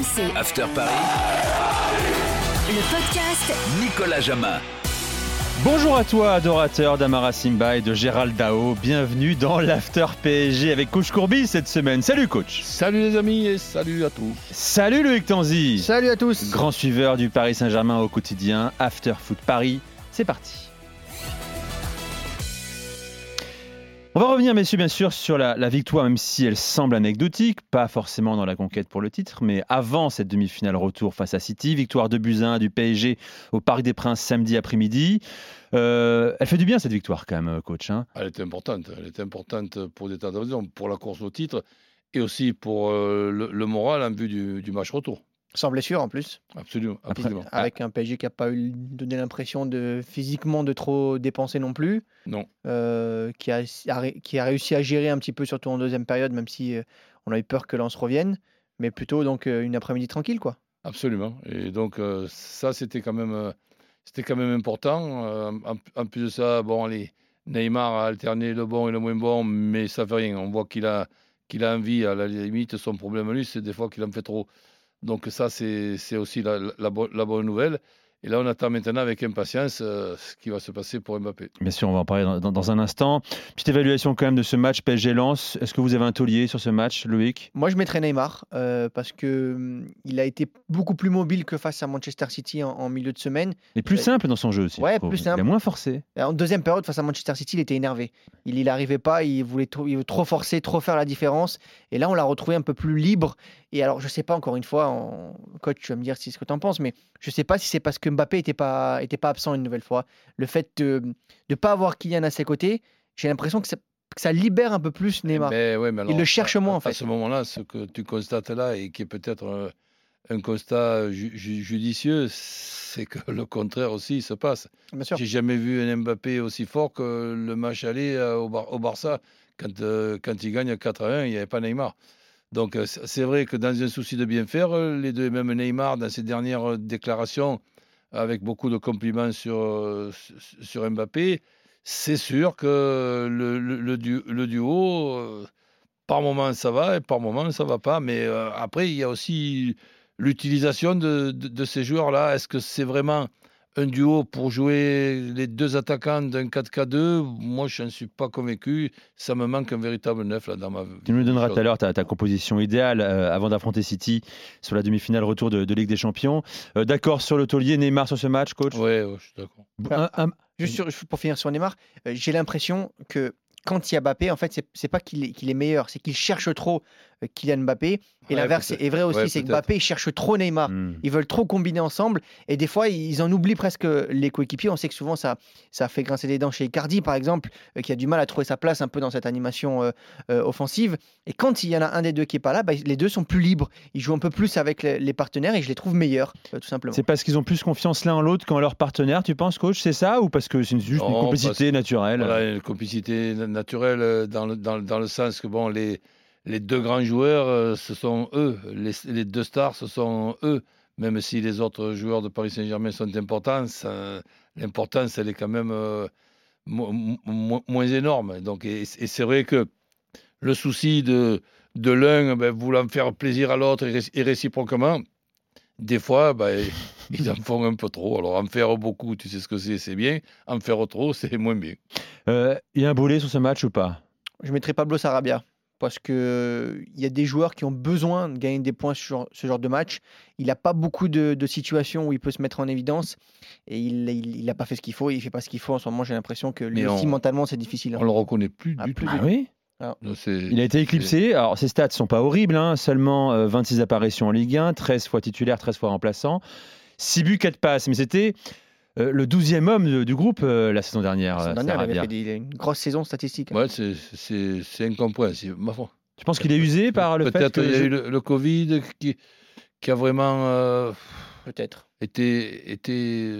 RMC. After Paris. Le podcast Nicolas Jamin. Bonjour à toi, adorateur d'Amara Simba et de Gérald Dao. Bienvenue dans l'After PSG avec Coach Courby cette semaine. Salut coach. Salut les amis et salut à tous. Salut Loïc Tanzi. Salut à tous. Grand suiveur du Paris Saint-Germain au quotidien. After Foot Paris. C'est parti. On va revenir, messieurs, bien sûr, sur la, victoire, même si elle semble anecdotique, pas forcément dans la conquête pour le titre, mais avant cette demi-finale retour face à City, victoire de Buzyn du PSG au Parc des Princes samedi après-midi. Euh, elle fait du bien cette victoire quand même, coach. Hein elle est importante, elle est importante pour des tas de raisons, pour la course au titre et aussi pour euh, le, moral en vue du match retour. Sans blessure en plus. Absolument. absolument. Après, avec un PSG qui n'a pas eu donné l'impression de physiquement de trop dépenser non plus. Non. Euh, qui, a, qui a réussi à gérer un petit peu, surtout en deuxième période, même si euh, on a eu peur que Lens revienne. Mais plutôt donc euh, une après-midi tranquille, quoi. Absolument. Et donc euh, ça, c'était quand même, c'était quand même important. En, en, plus de ça, bon, allez, Neymar a alterné le bon et le moins bon, mais ça fait rien. On voit qu'il a, qu'il a envie. À la limite, son problème à lui, c'est des fois qu'il en fait trop. Donc ça, c'est aussi la, la, la, bonne nouvelle. Et là, on attend maintenant avec impatience euh, ce qui va se passer pour Mbappé. Bien sûr, on va en parler dans, dans, dans un instant. Petite évaluation quand même de ce match PSG-Lens. Est-ce que vous avez un taulier sur ce match, Loïc? Moi, je mettrais Neymar euh, parce que hum, il a été beaucoup plus mobile que face à Manchester City en, en milieu de semaine. Et plus euh, simple dans son jeu aussi. Ouais, plus simple. Il est moins forcé. En deuxième période, face à Manchester City, il était énervé. Il n'arrivait pas, il voulait trop, il trop forcer, trop faire la différence. Et là, on l'a retrouvé un peu plus libre. Et alors, je sais pas, encore une fois, en... coach, tu vas me dire si ce que tu en penses, mais je sais pas si c'est parce que Mbappé n'était pas, était pas absent une nouvelle fois. Le fait de ne pas avoir Kylian à ses côtés, j'ai l'impression que, que, ça libère un peu plus Neymar. Mais, ouais, mais alors, il le cherche à, moins, en fait. À ce moment-là, ce que tu constates là, et qui est peut-être un, constat ju ju judicieux, c'est que le contraire aussi se passe. J'ai jamais vu un Mbappé aussi fort que le match aller au, Bar au Barça. Quand, euh, quand il gagne 4 à 1, il n'y avait pas Neymar. Donc c'est vrai que dans un souci de bien faire, les deux, même Neymar, dans ses dernières déclarations, avec beaucoup de compliments sur, sur Mbappé, c'est sûr que le, le, le, du, le duo, euh, par moment ça va et par moment ça va pas. Mais euh, après, il y a aussi l'utilisation de, de, de, ces joueurs-là. Est-ce que c'est vraiment un duo pour jouer les deux attaquants d'un 4K2, moi je n'en suis pas convaincu. Ça me manque un véritable neuf là dans ma. Tu nous donneras tout à l'heure ta, ta, composition idéale euh, avant d'affronter City sur la demi-finale retour de, de, Ligue des Champions. Euh, d'accord sur le taulier, Neymar sur ce match, coach? Oui, ouais, je suis d'accord. Un, un... Juste sur, pour finir sur Neymar, euh, j'ai l'impression que quand il y a Mbappé, en fait, c'est, pas qu'il est, meilleur, c'est qu'il cherche trop euh, Kylian Mbappé. Et ouais, l'inverse est vrai aussi, ouais, c'est que Mbappé cherche trop Neymar. Mm. Ils veulent trop combiner ensemble. Et des fois, ils en oublient presque les coéquipiers. On sait que souvent, ça, ça fait grincer des dents chez Icardi, par exemple, euh, qui a du mal à trouver sa place un peu dans cette animation euh, euh, offensive. Et quand il y en a un des deux qui est pas là, bah, les deux sont plus libres. Ils jouent un peu plus avec les, les partenaires et je les trouve meilleurs, tout simplement. C'est parce qu'ils ont plus confiance l'un en l'autre qu'en leur partenaire, tu penses, coach? C'est ça Ou parce que c'est juste non, une complicité naturelle? Voilà, une complicité naturelle dans le, dans, dans le sens que, bon, les les deux grands joueurs, euh, ce sont eux. Les, les, deux stars, ce sont eux. Même si les autres joueurs de Paris Saint-Germain sont importants, l'importance, elle est quand même euh, mo mo moins énorme. Donc, et, c'est vrai que le souci de, de l'un ben, voulant faire plaisir à l'autre et, réciproquement, des fois, ben, ils en font un peu trop. Alors, en faire beaucoup, tu sais ce que c'est, c'est bien. En faire trop, c'est moins bien. Euh, il y a un boulet sur ce match ou pas? Je mettrai Pablo Sarabia parce qu'il euh, y a des joueurs qui ont besoin de gagner des points sur ce genre de match. Il n'a pas beaucoup de, de, situations où il peut se mettre en évidence et il n'a il, il pas fait ce qu'il faut. Il ne fait pas ce qu'il faut en ce moment. J'ai l'impression que lui aussi, mentalement, c'est difficile. On ne le reconnaît plus ah, du plus tout. Ah oui? Alors, non, il a été éclipsé. Alors, ses stats sont pas horribles. Hein. Seulement euh, 26 apparitions en Ligue 1, 13 fois titulaire, 13 fois remplaçant. 6 buts, 4 passes. Mais c'était euh, le 12e homme de, du groupe euh, la saison dernière. La saison dernière il, avait fait des, une grosse saison statistique. Ouais, c'est incompréhensible, ma foi. Tu penses qu'il est usé par le fait Peut-être qu'il y a eu le, le, Covid qui, qui a vraiment euh, peut-être été, été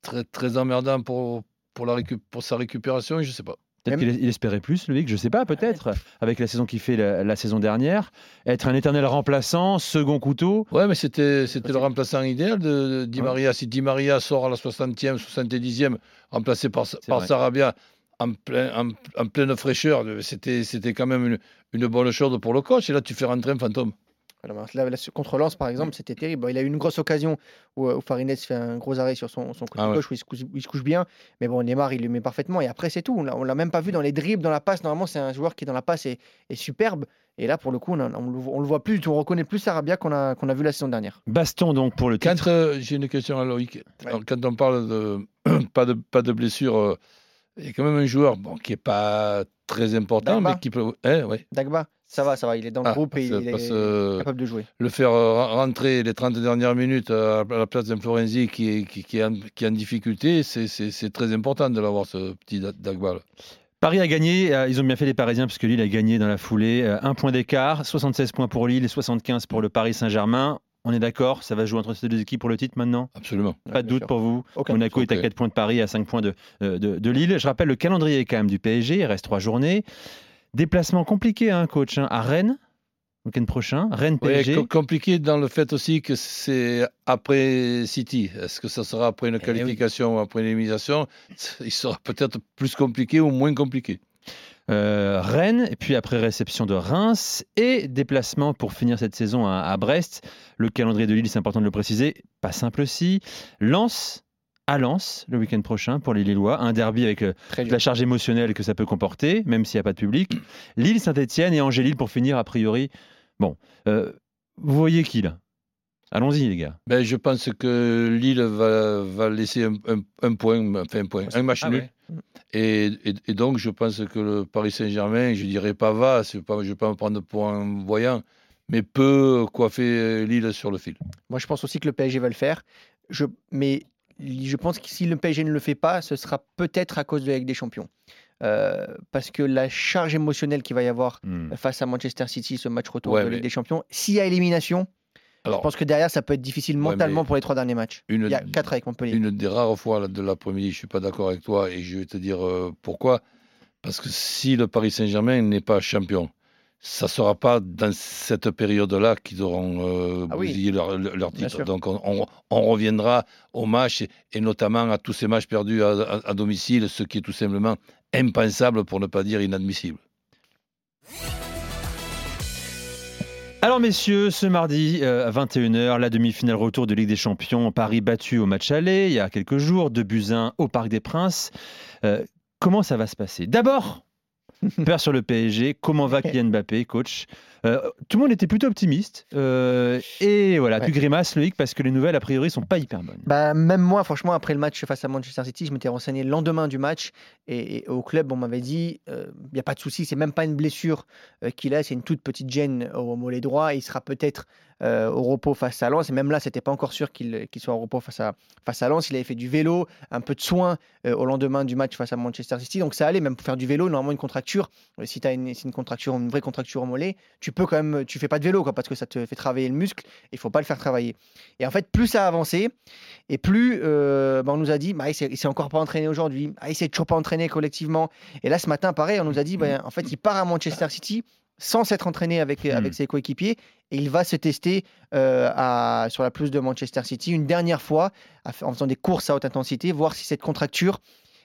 très, très emmerdant pour, pour, la récup pour sa récupération, je ne sais pas. Peut-être qu'il espérait plus, Loïc, je ne sais pas, peut-être, avec la saison qu'il fait la, la, saison dernière. Être un éternel remplaçant, second couteau. Ouais, mais c'était le remplaçant idéal de, de Di Maria. Ouais. Si Di Maria sort à la 60e, 70e, remplacé par, par Sarabia, en, plein, en, en, pleine fraîcheur, c'était quand même une, une, bonne chose pour le coach. Et là, tu fais rentrer un fantôme. Contre Lens, par exemple, c'était terrible. il a eu une grosse occasion où, où Farines fait un gros arrêt sur son, son côté ah gauche où il se, couche, bien. Mais bon, Neymar, il le met parfaitement. Et après, c'est tout. On l'a même pas vu dans les dribbles, dans la passe. Normalement, c'est un joueur qui, dans la passe, est, superbe. Et là, pour le coup, on, ne le voit plus du tout. On reconnaît plus Sarabia qu'on a, qu'on a vu la saison dernière. Baston, donc, pour le titre. Euh, j'ai une question à Loïc. Quand on parle de pas de, pas de blessure, euh, il y a quand même un joueur bon, qui n'est pas très important, mais qui peut. Eh, ouais. Dagba ça va, ça va, il est dans le ah, groupe et il est euh, capable de jouer. Le faire euh, rentrer les 30 dernières minutes à la place d'un Florenzi qui est, qui, qui, est en, qui est en difficulté, c'est très important de l'avoir, ce petit Dagba. Paris a gagné, euh, ils ont bien fait les Parisiens puisque Lille a gagné dans la foulée. Un point d'écart, 76 points pour Lille et 75 pour le Paris Saint-Germain. On est d'accord, ça va jouer entre ces deux équipes pour le titre maintenant? Absolument. Pas de doute pour vous Monaco est à 4 points de Paris, à 5 points de, de, de, Lille. Je rappelle le calendrier quand même du PSG, il reste 3 journées. Déplacement compliqué, hein, coach, hein, à Rennes, week-end prochain. Rennes PSG. compliqué dans le fait aussi que c'est après City. Est-ce que ça sera après une eh qualification ou après une élimination? Il sera peut-être plus compliqué ou moins compliqué. Euh, Rennes, et puis après réception de Reims, et déplacement pour finir cette saison à, Brest. Le calendrier de Lille, c'est important de le préciser, pas simple aussi. Lens, à Lens le week-end prochain pour les Lillois. Un derby avec euh, la charge émotionnelle que ça peut comporter, même s'il n'y a pas de public. Lille, Saint-Etienne et Angers-Lille pour finir, a priori. Bon, euh, vous voyez qui là? Allons-y, les gars. Ben, je pense que Lille va, laisser un, point, enfin un point, un match ah nul. Et, donc, je pense que le Paris Saint-Germain, je dirais pas va, pas, je ne vais pas me prendre pour un voyant, mais peut coiffer Lille sur le fil. Moi, je pense aussi que le PSG va le faire. Je, mais je pense que si le PSG ne le fait pas, ce sera peut-être à cause de la Ligue des Champions. Euh, parce que la charge émotionnelle qu'il va y avoir hmm. face à Manchester City, ce match retour de la Ligue des Champions, s'il y a élimination, je pense que derrière, ça peut être difficile mentalement pour les trois derniers matchs. Il y a quatre avec Montpellier. Une des rares fois de l'après-midi, je ne suis pas d'accord avec toi et je vais te dire euh, pourquoi. Parce que si le Paris Saint-Germain n'est pas champion, ça ne sera pas dans cette période-là qu'ils auront euh, ah bousillé leur, titre. Donc on, reviendra au match et, notamment à tous ces matchs perdus à, domicile, ce qui est tout simplement impensable pour ne pas dire inadmissible. Alors messieurs, ce mardi euh, à 21h, la demi-finale retour de Ligue des Champions, Paris battu au match aller il y a quelques jours, de Buzyn au Parc des Princes. Euh, comment ça va se passer? D'abord, Peur sur le PSG. Comment va Kylian Mbappé, coach? Euh, Tout le monde était plutôt optimiste. Euh, et voilà, tu grimaces, Loïc, parce que les nouvelles, a priori, sont pas hyper bonnes. Bah, même moi, franchement, après le match face à Manchester City, je m'étais renseigné le lendemain du match. Et, au club, on m'avait dit il euh, n'y a pas de souci, c'est même pas une blessure qu'il a, c'est une toute petite gêne au mollet droit. il sera peut-être euh, au repos face à Lens. Et même là, c'était pas encore sûr qu'il soit au repos face à, face à Lens. Il avait fait du vélo, un peu de soin euh, au lendemain du match face à Manchester City. Donc ça allait, même pour faire du vélo, normalement une contracture. Euh, si tu as une, une, contracture, une vraie contracture au mollet, tu peux quand même, tu fais pas de vélo quoi, parce que ça te fait travailler le muscle. Il faut pas le faire travailler. Et en fait, plus ça a avancé, et plus bah, on nous a dit, bah, il s'est encore pas entraîné aujourd'hui, ah, il s'est toujours pas entraîné collectivement. Et là, ce matin, pareil, on nous a dit, bah, en fait, il part à Manchester City sans s'être entraîné avec, hmm. avec ses coéquipiers. Et il va se tester euh, à, sur la pelouse de Manchester City une dernière fois en faisant des courses à haute intensité, voir si cette contracture,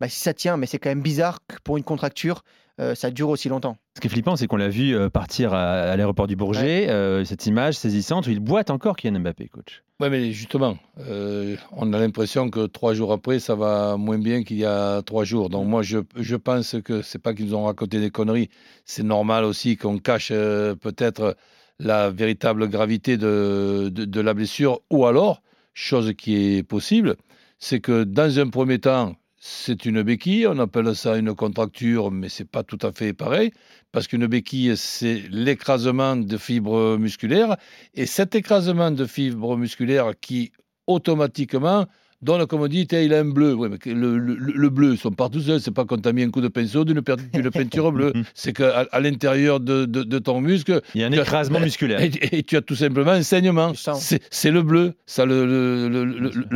bah, si ça tient. Mais c'est quand même bizarre pour une contracture, euh, ça dure aussi longtemps. Ce qui est flippant, c'est qu'on l'a vu euh, partir à, l'aéroport du Bourget, euh, cette image saisissante où il boite encore Kylian Mbappé, coach. Oui, mais justement, on a l'impression que trois jours après, ça va moins bien qu'il y a trois jours. Donc moi, je, je pense que c'est pas qu'ils nous ont raconté des conneries. C'est normal aussi qu'on cache peut-être la véritable gravité de, de, de la blessure. Ou alors, chose qui est possible, c'est que dans un premier temps, c'est une béquille, on appelle ça une contracture, mais c'est pas tout à fait pareil, parce qu'une béquille, c'est l'écrasement de fibres musculaires, et cet écrasement de fibres musculaires qui automatiquement donne, comme on dit, il a un bleu. le, bleu, ils sont partout seuls, c'est pas quand tu as mis un coup de pinceau d'une peinture bleue, c'est qu'à à, l'intérieur de, ton muscle... Il y a un écrasement musculaire. Et, tu as tout simplement un saignement. C'est le bleu, ça, le,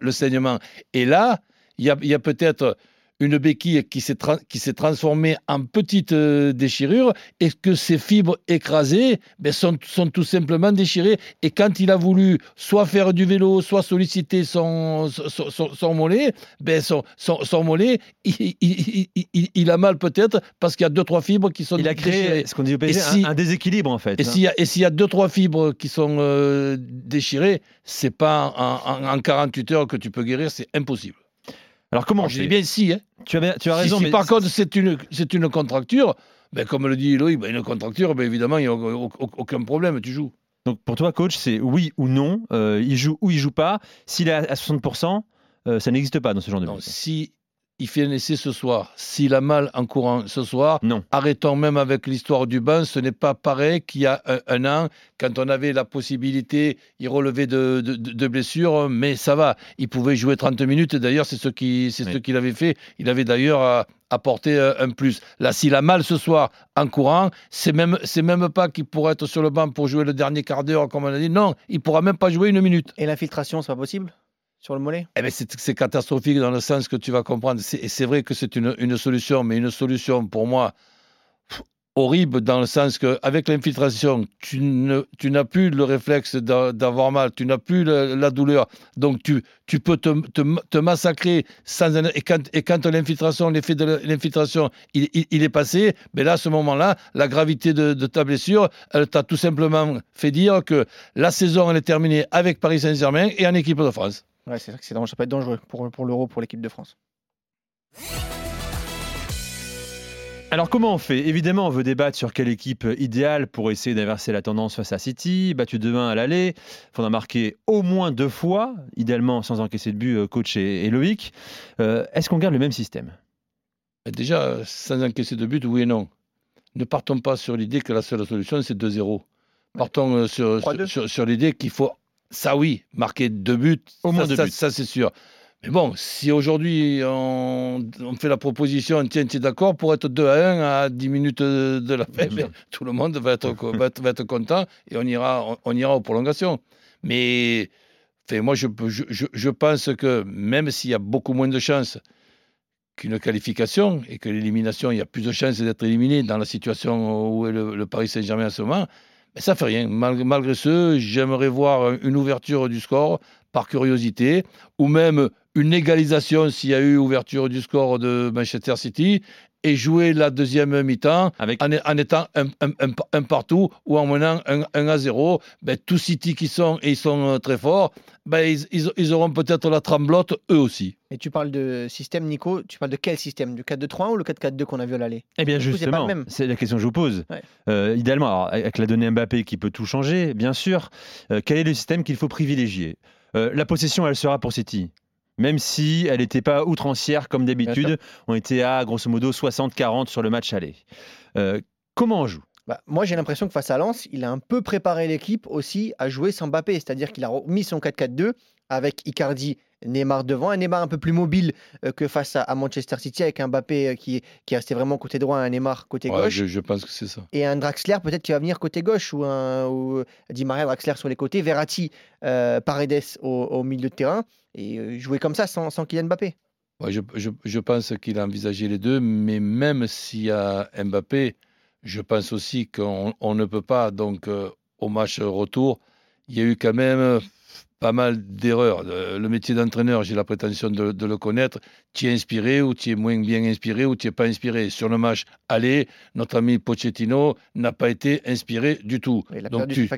le saignement. Et là, il y a, peut-être une béquille qui s'est, transformée en petite euh, déchirure et que ces fibres écrasées ben, sont, sont, tout simplement déchirées? Et quand il a voulu soit faire du vélo, soit solliciter son, son, mollet, ben son, mollet, il, il, il, a mal peut-être parce qu'il y a deux, trois fibres qui sont Il a créé ce qu'on dit au PSG, un, déséquilibre en fait. Et s'il y, a, et s'il y a deux, trois fibres qui sont euh, déchirées, c'est pas en, en 48 heures que tu peux guérir, c'est impossible. Alors comment Je dis bien si. Hein. Tu, as, tu as raison. Si, par contre c'est une, c'est une contracture, ben, comme le dit Loïc, ben, une contracture, ben, évidemment, il n'y a aucun problème, tu joues. Donc pour toi, coach, c'est oui ou non. Euh, il joue ou il joue pas. S'il est à 60%, euh, ça n'existe pas dans ce genre de non, Si il fait un essai ce soir. S'il a mal en courant ce soir, non. arrêtons même avec l'histoire du bain. Ce n'est pas pareil qu'il y a un, an, quand on avait la possibilité, il relevait de, blessures, mais ça va. Il pouvait jouer 30 minutes. D'ailleurs, c'est ce qu'il ce qu'il avait fait. Il avait d'ailleurs apporté euh, un plus. Là, s'il a mal ce soir en courant, c'est même, c'est même pas qu'il pourrait être sur le banc pour jouer le dernier quart d'heure, comme on a dit. Non, il pourra même pas jouer une minute. Et l'infiltration, c'est pas possible? Sur le mollet? Eh ben C'est catastrophique dans le sens que tu vas comprendre. Et c'est vrai que c'est une, solution, mais une solution pour moi horrible dans le sens qu'avec l'infiltration, tu, n'as plus le réflexe d'avoir mal, tu n'as plus la, douleur. Donc tu, peux te, massacrer sans et quand, l'infiltration, l'effet de l'infiltration, il, il, est passé, mais ben là, à ce moment-là, la gravité de, de ta blessure, elle t'a tout simplement fait dire que la saison, elle est terminée avec Paris Saint-Germain et en équipe de France. Ouais, c'est que ça peut être dangereux pour, pour l'Euro, pour l'équipe de France. Alors comment on fait? Évidemment, on veut débattre sur quelle équipe idéale pour essayer d'inverser la tendance face à City, battu demain à l'aller. Il faudra marquer au moins deux fois, idéalement sans encaisser de but, euh, coach et, Loïc. Euh, est-ce qu'on garde le même système? Déjà, sans encaisser de but, oui et non. Ne partons pas sur l'idée que la seule solution, c'est 2-0. Partons euh, sur, sur, sur l'idée qu'il faut ça oui, marquer deux buts, au moins ça, ça c'est sûr. Mais bon, si aujourd'hui on, fait la proposition, tiens, tu es d'accord pour être 2 à 1 à 10 minutes de la fin, ben, tout le monde va être, va être, content et on ira, on, ira aux prolongations. Mais moi, je, je, je, pense que même s'il y a beaucoup moins de chances qu'une qualification et que l'élimination, il y a plus de chances d'être éliminé dans la situation où est le, le Paris Saint-Germain en ce moment, mais ça fait rien. Malgré, ce, j'aimerais voir une ouverture du score par curiosité, ou même une égalisation s'il y a eu ouverture du score de Manchester City, et jouer la deuxième mi-temps Avec... en, étant un, partout ou en menant un, à 0. Ben, tous City qui sont, et ils sont euh, très forts, ben, ils, auront peut-être la tremblote eux aussi. Et tu parles de système, Nico, tu parles de quel système? Du 4-2-3-1 ou le 4-4-2 qu'on a vu à l'aller? Eh bien, justement, c'est la question que je vous pose. Euh, idéalement, avec la donnée Mbappé qui peut tout changer, bien sûr, euh, quel est le système qu'il faut privilégier? La possession, elle sera pour City même si elle n'était pas outrancière comme d'habitude. On était à grosso modo 60-40 sur le match aller. Euh, comment on joue? Bah, moi, j'ai l'impression que face à Lens, il a un peu préparé l'équipe aussi à jouer sans Mbappé, c'est-à-dire qu'il a mis son 4-4-2 avec Icardi, Neymar devant, un Neymar un peu plus mobile euh, que face à, Manchester City avec un Mbappé euh, qui, qui restait vraiment côté droit, un Neymar côté gauche. Je, pense que c'est ça. Et un Draxler peut-être qui va venir côté gauche ou un ou Di Maria Draxler sur les côtés, Verratti, Paredes au, milieu de terrain et jouer comme ça sans, sans Kylian Mbappé. je, je, je, pense qu'il a envisagé les deux, mais même s'il y a Mbappé, je pense aussi qu'on ne peut pas, donc au match retour, il y a eu quand même pas mal d'erreurs. Le métier d'entraîneur, j'ai la prétention de, le connaître. Tu es inspiré ou tu es moins bien inspiré ou tu n'es pas inspiré? Sur le match aller, notre ami Pochettino n'a pas été inspiré du tout. Donc tu,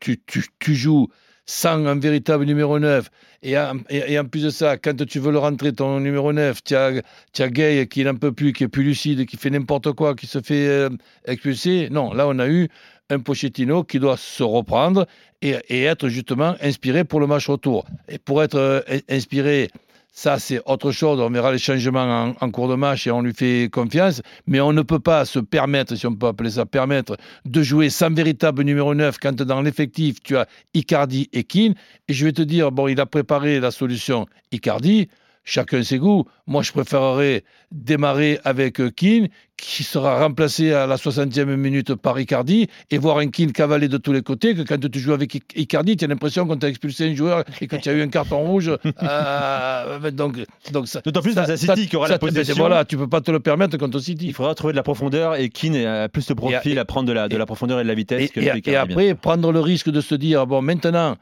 tu, tu, tu, joues sans un véritable numéro 9. Et en, et, en, plus de ça, quand tu veux le rentrer, ton numéro 9, tu as, as Gay qui n'en peut plus, qui est plus lucide, qui fait n'importe quoi, qui se fait euh, expulser. Non, là, on a eu un Pochettino qui doit se reprendre et, et, être justement inspiré pour le match retour. Et pour être euh, inspiré ça, c'est autre chose. On verra les changements en, cours de match et on lui fait confiance. Mais on ne peut pas se permettre, si on peut appeler ça permettre, de jouer sans véritable numéro 9 quand dans l'effectif, tu as Icardi et Keane. Et je vais te dire, bon, il a préparé la solution Icardi. Chacun ses goûts. Moi, je préférerais démarrer avec Keane, qui sera remplacé à la 60e minute par Icardi, et voir un Keane cavaler de tous les côtés, que quand tu joues avec Icardi, tu as l'impression qu'on t'a expulsé un joueur et que tu as eu un carton rouge. Euh, donc, donc D'autant plus dans un City qui aura la possession. Voilà, tu peux pas te le permettre contre City. Il faudra trouver de la profondeur, et Keane a plus de profil à prendre de la, de la profondeur et de la vitesse et, que Et, et après, prendre le risque de se dire, bon, maintenant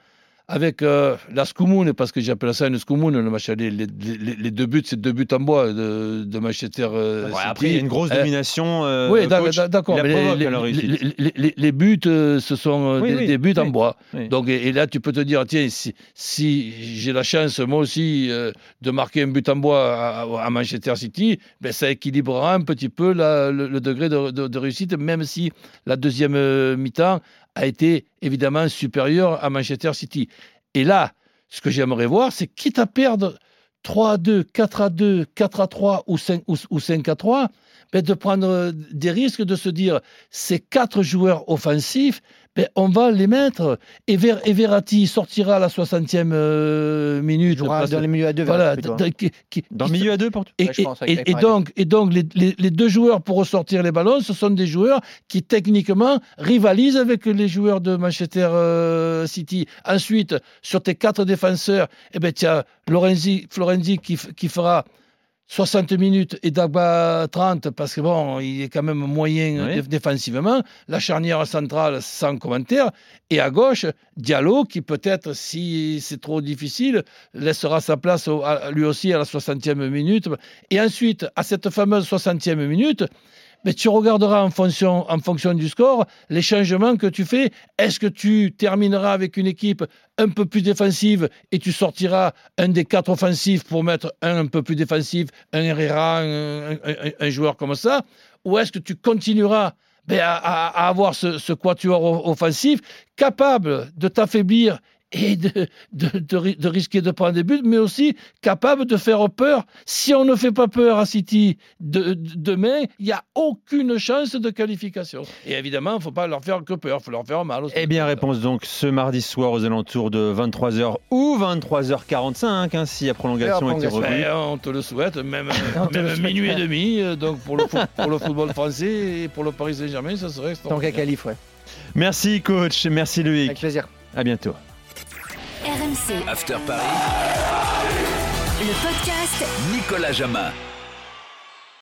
avec euh, la Scoumoune, parce que j'appelle ça une Scoumoune, le match les, les, les, deux buts, c'est deux buts en bois de, de Manchester euh, Après, il y a une grosse euh, domination. oui, d'accord. Les, buts, ce sont des, buts en bois. Donc, et, là, tu peux te dire, tiens, si, si j'ai la chance, moi aussi, de marquer un but en bois à, Manchester City, ben, ça équilibrera un petit peu le, degré de, de, réussite, même si la deuxième mi-temps a été évidemment supérieur à Manchester City. Et là, ce que j'aimerais voir, c'est quitte à perdre 3 à 2, 4 à 2, 4 à 3 ou 5, ou 5 à 3, ben de prendre des risques, de se dire ces quatre joueurs offensifs, ben, on va les mettre. Et, Ver, et Verratti sortira à la 60e euh, minute. Jouera dans les milieux à deux. Voilà, dans le milieu à deux pour Et, et, donc, et donc les, les, deux joueurs pour ressortir les ballons, ce sont des joueurs qui techniquement rivalisent avec les joueurs de Manchester euh, City. Ensuite, sur tes quatre défenseurs, eh ben, tu as Lorenzi, Florenzi qui, qui fera 60 minutes et Dagba 30 parce que bon, il est quand même moyen défensivement. La charnière centrale sans commentaire. Et à gauche, Diallo qui peut-être, si c'est trop difficile, laissera sa place lui aussi à la 60e minute. Et ensuite, à cette fameuse 60e minute, mais tu regarderas en fonction, en fonction du score les changements que tu fais. Est-ce que tu termineras avec une équipe un peu plus défensive et tu sortiras un des quatre offensifs pour mettre un un peu plus défensif, un Herrera, un, joueur comme ça? Ou est-ce que tu continueras ben, à, avoir ce, ce quatuor offensif capable de t'affaiblir et de, de, de, risquer de prendre des buts, mais aussi capable de faire peur. Si on ne fait pas peur à City demain, il n'y a aucune chance de qualification. Et évidemment, il ne faut pas leur faire que peur, il faut leur faire mal aussi. Eh bien, réponse donc ce mardi soir aux alentours de 23h ou 23h45, hein, si la prolongation était revue. Ben, on te le souhaite, même, même minuit et demi. Euh, donc pour le, pour le football français et pour le Paris Saint-Germain, ça serait Tant qu'à qualif, ouais. Merci coach, merci Loïc. Avec plaisir. À bientôt. RMC. After Paris. Le podcast Nicolas Jamin.